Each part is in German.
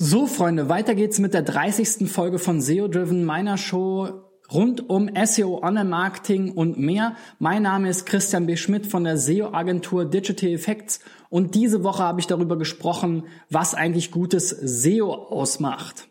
So, Freunde, weiter geht's mit der 30. Folge von SEO Driven, meiner Show rund um SEO, Online-Marketing und mehr. Mein Name ist Christian B. Schmidt von der SEO-Agentur Digital Effects und diese Woche habe ich darüber gesprochen, was eigentlich gutes SEO ausmacht.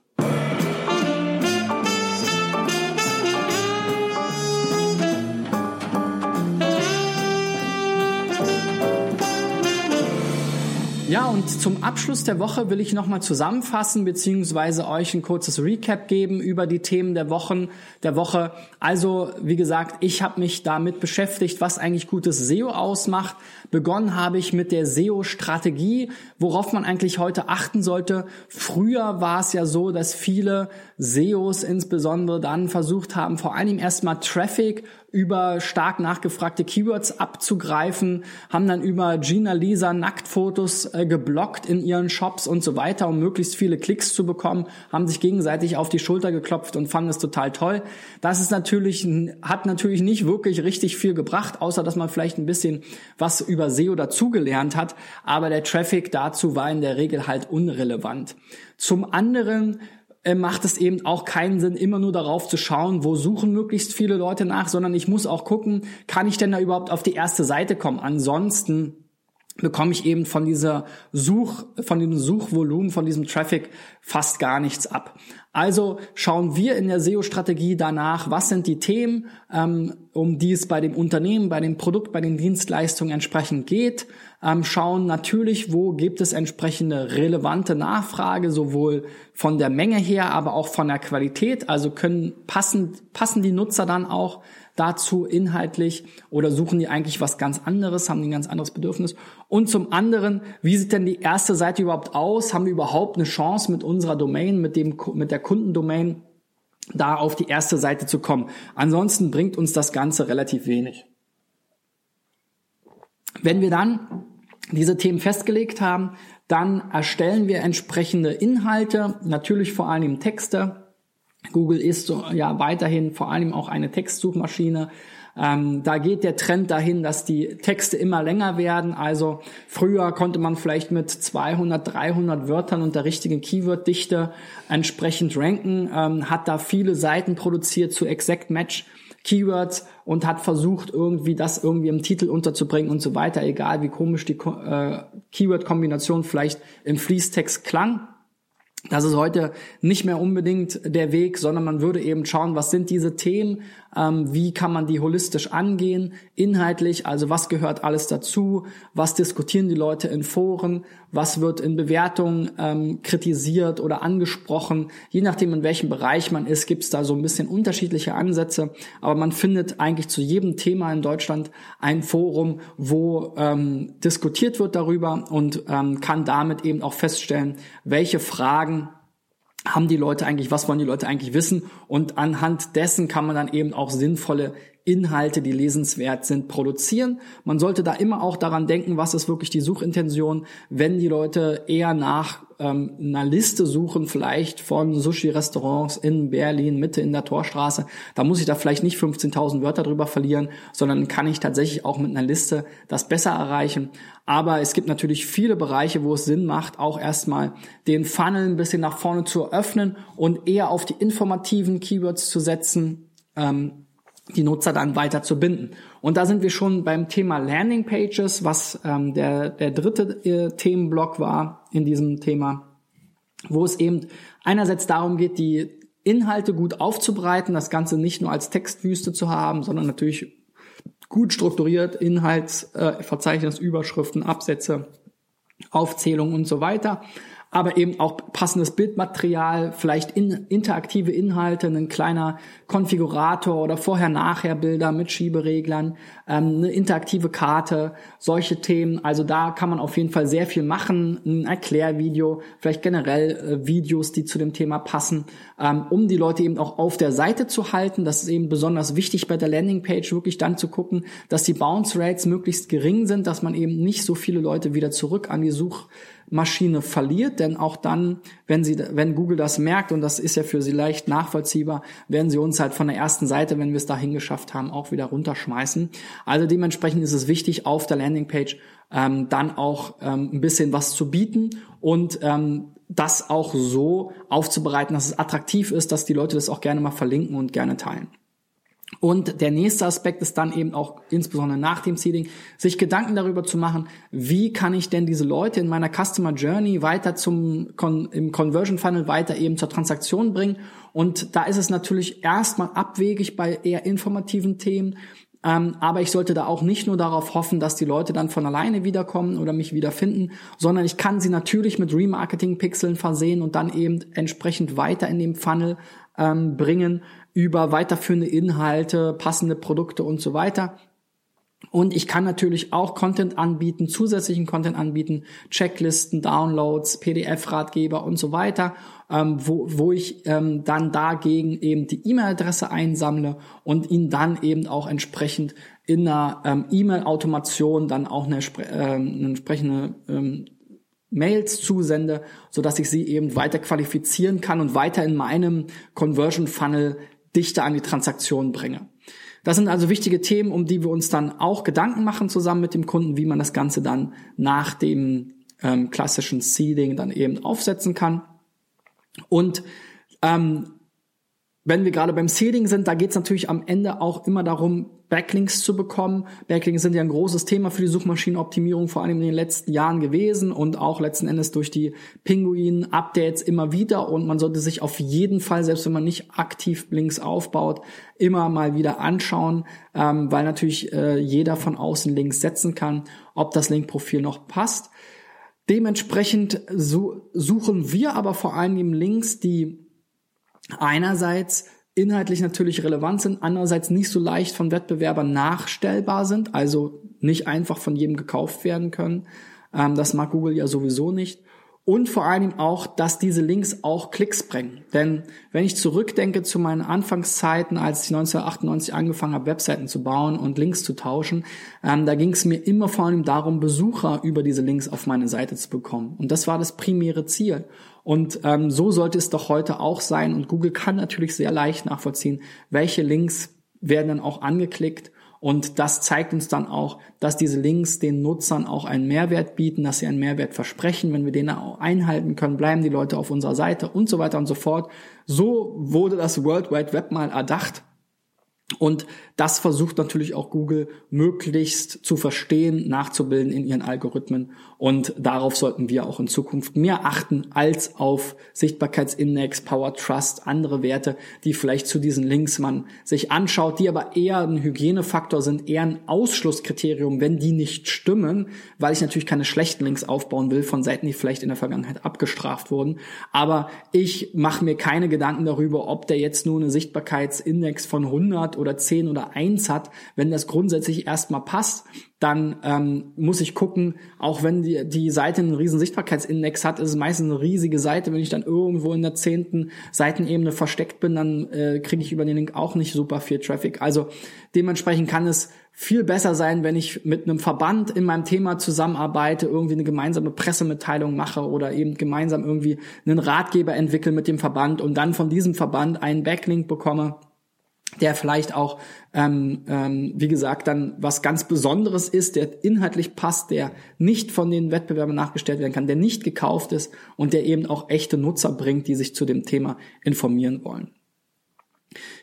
Und zum Abschluss der Woche will ich nochmal zusammenfassen beziehungsweise euch ein kurzes Recap geben über die Themen der Wochen der Woche. Also, wie gesagt, ich habe mich damit beschäftigt, was eigentlich gutes SEO ausmacht. Begonnen habe ich mit der SEO-Strategie, worauf man eigentlich heute achten sollte. Früher war es ja so, dass viele SEOs insbesondere dann versucht haben, vor allem erstmal Traffic über stark nachgefragte Keywords abzugreifen, haben dann über Gina Lisa Nacktfotos äh, geblockt in ihren Shops und so weiter, um möglichst viele Klicks zu bekommen, haben sich gegenseitig auf die Schulter geklopft und fanden es total toll. Das ist natürlich, hat natürlich nicht wirklich richtig viel gebracht, außer dass man vielleicht ein bisschen was über SEO dazugelernt hat, aber der Traffic dazu war in der Regel halt unrelevant. Zum anderen äh, macht es eben auch keinen Sinn, immer nur darauf zu schauen, wo suchen möglichst viele Leute nach, sondern ich muss auch gucken, kann ich denn da überhaupt auf die erste Seite kommen? Ansonsten bekomme ich eben von dieser Such, von dem Suchvolumen, von diesem Traffic fast gar nichts ab. Also schauen wir in der SEO-Strategie danach, was sind die Themen, ähm, um die es bei dem Unternehmen, bei dem Produkt, bei den Dienstleistungen entsprechend geht. Ähm, schauen natürlich, wo gibt es entsprechende relevante Nachfrage, sowohl von der Menge her, aber auch von der Qualität. Also können passen, passen die Nutzer dann auch dazu inhaltlich oder suchen die eigentlich was ganz anderes, haben die ein ganz anderes Bedürfnis? Und zum anderen, wie sieht denn die erste Seite überhaupt aus? Haben wir überhaupt eine Chance mit unserer Domain, mit dem, mit der Kundendomain da auf die erste Seite zu kommen? Ansonsten bringt uns das Ganze relativ wenig. Wenn wir dann diese Themen festgelegt haben, dann erstellen wir entsprechende Inhalte, natürlich vor allem Texte, Google ist ja weiterhin vor allem auch eine Textsuchmaschine. Ähm, da geht der Trend dahin, dass die Texte immer länger werden. Also früher konnte man vielleicht mit 200, 300 Wörtern und der richtigen Keyworddichte entsprechend ranken, ähm, hat da viele Seiten produziert zu Exact Match Keywords und hat versucht, irgendwie das irgendwie im Titel unterzubringen und so weiter, egal wie komisch die äh, Keyword-Kombination vielleicht im Fließtext klang. Das ist heute nicht mehr unbedingt der Weg, sondern man würde eben schauen, was sind diese Themen, ähm, wie kann man die holistisch angehen, inhaltlich, also was gehört alles dazu, was diskutieren die Leute in Foren, was wird in Bewertungen ähm, kritisiert oder angesprochen. Je nachdem, in welchem Bereich man ist, gibt es da so ein bisschen unterschiedliche Ansätze, aber man findet eigentlich zu jedem Thema in Deutschland ein Forum, wo ähm, diskutiert wird darüber und ähm, kann damit eben auch feststellen, welche Fragen haben die Leute eigentlich, was wollen die Leute eigentlich wissen? Und anhand dessen kann man dann eben auch sinnvolle Inhalte, die lesenswert sind, produzieren. Man sollte da immer auch daran denken, was ist wirklich die Suchintention, wenn die Leute eher nach ähm, einer Liste suchen, vielleicht von Sushi-Restaurants in Berlin, Mitte in der Torstraße. Da muss ich da vielleicht nicht 15.000 Wörter drüber verlieren, sondern kann ich tatsächlich auch mit einer Liste das besser erreichen. Aber es gibt natürlich viele Bereiche, wo es Sinn macht, auch erstmal den Funnel ein bisschen nach vorne zu öffnen und eher auf die informativen Keywords zu setzen. Ähm, die Nutzer dann weiter zu binden. Und da sind wir schon beim Thema Landing Pages, was ähm, der, der dritte äh, Themenblock war in diesem Thema, wo es eben einerseits darum geht, die Inhalte gut aufzubereiten, das Ganze nicht nur als Textwüste zu haben, sondern natürlich gut strukturiert, Inhaltsverzeichnis, äh, Überschriften, Absätze, Aufzählungen und so weiter aber eben auch passendes Bildmaterial, vielleicht in, interaktive Inhalte, ein kleiner Konfigurator oder Vorher-Nachher-Bilder mit Schiebereglern, ähm, eine interaktive Karte, solche Themen. Also da kann man auf jeden Fall sehr viel machen, ein Erklärvideo, vielleicht generell äh, Videos, die zu dem Thema passen, ähm, um die Leute eben auch auf der Seite zu halten. Das ist eben besonders wichtig bei der Landingpage, wirklich dann zu gucken, dass die Bounce Rates möglichst gering sind, dass man eben nicht so viele Leute wieder zurück an die Such Maschine verliert, denn auch dann, wenn sie, wenn Google das merkt, und das ist ja für sie leicht nachvollziehbar, werden sie uns halt von der ersten Seite, wenn wir es dahin geschafft haben, auch wieder runterschmeißen. Also dementsprechend ist es wichtig, auf der Landingpage ähm, dann auch ähm, ein bisschen was zu bieten und ähm, das auch so aufzubereiten, dass es attraktiv ist, dass die Leute das auch gerne mal verlinken und gerne teilen. Und der nächste Aspekt ist dann eben auch insbesondere nach dem Seeding, sich Gedanken darüber zu machen, wie kann ich denn diese Leute in meiner Customer Journey weiter zum im Conversion Funnel weiter eben zur Transaktion bringen. Und da ist es natürlich erstmal abwegig bei eher informativen Themen, aber ich sollte da auch nicht nur darauf hoffen, dass die Leute dann von alleine wiederkommen oder mich wiederfinden, sondern ich kann sie natürlich mit Remarketing-Pixeln versehen und dann eben entsprechend weiter in dem Funnel ähm, bringen über weiterführende Inhalte, passende Produkte und so weiter. Und ich kann natürlich auch Content anbieten, zusätzlichen Content anbieten, Checklisten, Downloads, PDF-Ratgeber und so weiter, ähm, wo, wo ich ähm, dann dagegen eben die E-Mail-Adresse einsammle und ihn dann eben auch entsprechend in einer ähm, E-Mail-Automation dann auch eine, ähm, eine entsprechende ähm, Mails zusende, so dass ich sie eben weiter qualifizieren kann und weiter in meinem Conversion Funnel dichter an die Transaktion bringe. Das sind also wichtige Themen, um die wir uns dann auch Gedanken machen zusammen mit dem Kunden, wie man das Ganze dann nach dem ähm, klassischen Seeding dann eben aufsetzen kann. Und ähm, wenn wir gerade beim Seeding sind, da geht es natürlich am Ende auch immer darum, Backlinks zu bekommen. Backlinks sind ja ein großes Thema für die Suchmaschinenoptimierung, vor allem in den letzten Jahren gewesen und auch letzten Endes durch die Pinguin-Updates immer wieder. Und man sollte sich auf jeden Fall, selbst wenn man nicht aktiv Links aufbaut, immer mal wieder anschauen, ähm, weil natürlich äh, jeder von außen Links setzen kann, ob das Linkprofil noch passt. Dementsprechend so, suchen wir aber vor allem Links, die einerseits inhaltlich natürlich relevant sind, andererseits nicht so leicht von Wettbewerbern nachstellbar sind, also nicht einfach von jedem gekauft werden können. Ähm, das mag Google ja sowieso nicht und vor allem auch, dass diese Links auch Klicks bringen. Denn wenn ich zurückdenke zu meinen Anfangszeiten, als ich 1998 angefangen habe, Webseiten zu bauen und Links zu tauschen, ähm, da ging es mir immer vor allem darum, Besucher über diese Links auf meine Seite zu bekommen. Und das war das primäre Ziel. Und ähm, so sollte es doch heute auch sein. Und Google kann natürlich sehr leicht nachvollziehen, welche Links werden dann auch angeklickt und das zeigt uns dann auch, dass diese Links den Nutzern auch einen Mehrwert bieten, dass sie einen Mehrwert versprechen. Wenn wir den auch einhalten können, bleiben die Leute auf unserer Seite und so weiter und so fort. So wurde das World Wide Web mal erdacht. Und das versucht natürlich auch Google möglichst zu verstehen, nachzubilden in ihren Algorithmen. Und darauf sollten wir auch in Zukunft mehr achten als auf Sichtbarkeitsindex, Power Trust, andere Werte, die vielleicht zu diesen Links man sich anschaut, die aber eher ein Hygienefaktor sind, eher ein Ausschlusskriterium, wenn die nicht stimmen, weil ich natürlich keine schlechten Links aufbauen will von Seiten, die vielleicht in der Vergangenheit abgestraft wurden. Aber ich mache mir keine Gedanken darüber, ob der jetzt nur eine Sichtbarkeitsindex von 100 oder 10 oder 1 hat, wenn das grundsätzlich erstmal passt dann ähm, muss ich gucken, auch wenn die, die Seite einen riesen Sichtbarkeitsindex hat, ist es meistens eine riesige Seite. Wenn ich dann irgendwo in der zehnten Seitenebene versteckt bin, dann äh, kriege ich über den Link auch nicht super viel Traffic. Also dementsprechend kann es viel besser sein, wenn ich mit einem Verband in meinem Thema zusammenarbeite, irgendwie eine gemeinsame Pressemitteilung mache oder eben gemeinsam irgendwie einen Ratgeber entwickle mit dem Verband und dann von diesem Verband einen Backlink bekomme der vielleicht auch, ähm, ähm, wie gesagt, dann was ganz Besonderes ist, der inhaltlich passt, der nicht von den Wettbewerbern nachgestellt werden kann, der nicht gekauft ist und der eben auch echte Nutzer bringt, die sich zu dem Thema informieren wollen.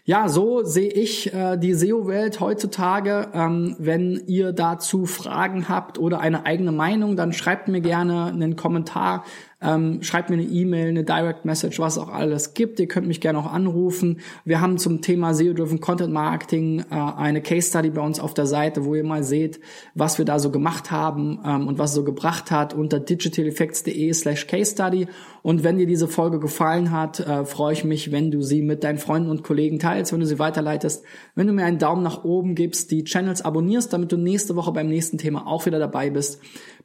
Ja, so sehe ich äh, die SEO-Welt heutzutage. Ähm, wenn ihr dazu Fragen habt oder eine eigene Meinung, dann schreibt mir gerne einen Kommentar ähm, schreibt mir eine E-Mail, eine Direct Message, was auch alles gibt. Ihr könnt mich gerne auch anrufen. Wir haben zum Thema SEO-Driven Content Marketing äh, eine Case Study bei uns auf der Seite, wo ihr mal seht, was wir da so gemacht haben ähm, und was so gebracht hat unter digitaleffects.de slash Case Study. Und wenn dir diese Folge gefallen hat, äh, freue ich mich, wenn du sie mit deinen Freunden und Kollegen teilst, wenn du sie weiterleitest, wenn du mir einen Daumen nach oben gibst, die Channels abonnierst, damit du nächste Woche beim nächsten Thema auch wieder dabei bist.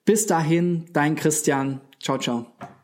Bis dahin, dein Christian. Ciao, ciao.